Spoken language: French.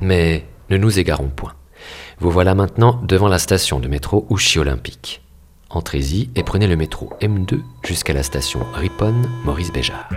Mais ne nous égarons point. Vous voilà maintenant devant la station de métro Ouchy Olympique. Entrez-y et prenez le métro M2 jusqu'à la station Ripon Maurice Béjart.